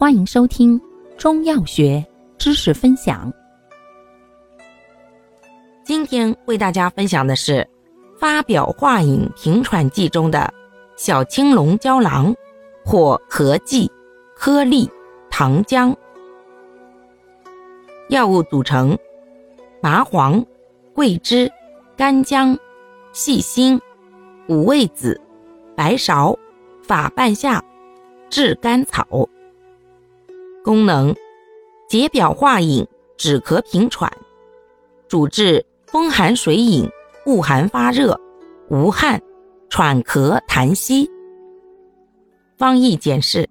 欢迎收听中药学知识分享。今天为大家分享的是发表化饮平喘剂中的小青龙胶囊或合剂颗粒糖浆。药物组成：麻黄、桂枝、干姜、细辛、五味子、白芍、法半夏、炙甘草。功能：解表化饮，止咳平喘，主治风寒水饮、恶寒发热、无汗、喘咳痰稀。方义简释：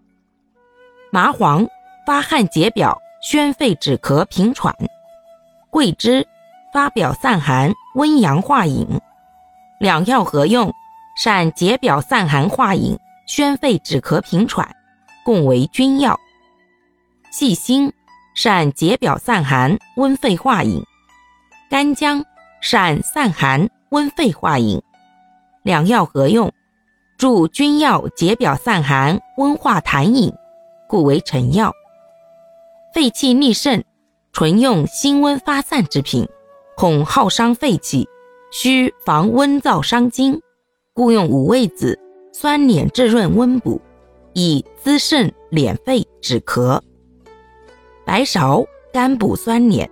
麻黄发汗解表、宣肺止咳平喘；桂枝发表散寒、温阳化饮。两药合用，善解表散寒化饮、宣肺止咳平喘，共为君药。细辛善解表散寒、温肺化饮；干姜善散寒、温肺化饮。两药合用，助君药解表散寒、温化痰饮，故为臣药。肺气逆肾，纯用辛温发散之品，恐耗伤肺气，需防温燥伤津，故用五味子酸敛滋润温补，以滋肾敛肺止咳。白芍甘补酸敛，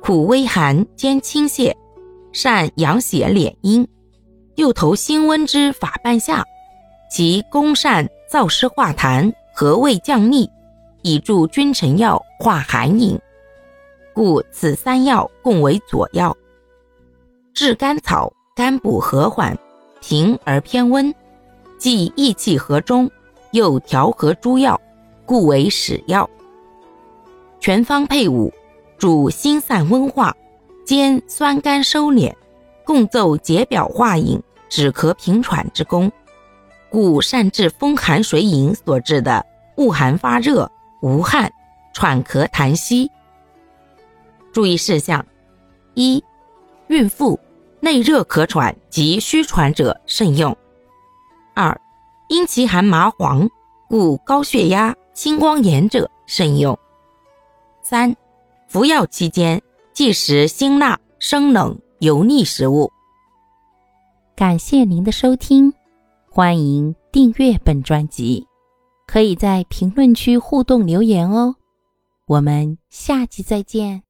苦微寒兼清泻，善养血敛阴。又投辛温之法半夏，其功善燥湿化痰、和胃降逆，以助君臣药化寒饮，故此三药共为佐药。炙甘草甘补和缓，平而偏温，既益气和中，又调和诸药，故为使药。全方配伍，主心散温化，兼酸甘收敛，共奏解表化饮、止咳平喘之功，故善治风寒水饮所致的恶寒发热、无汗、喘咳痰稀。注意事项：一、孕妇、内热咳喘及虚喘者慎用；二、因其含麻黄，故高血压、青光眼者慎用。三、服药期间忌食辛辣、生冷、油腻食物。感谢您的收听，欢迎订阅本专辑，可以在评论区互动留言哦。我们下期再见。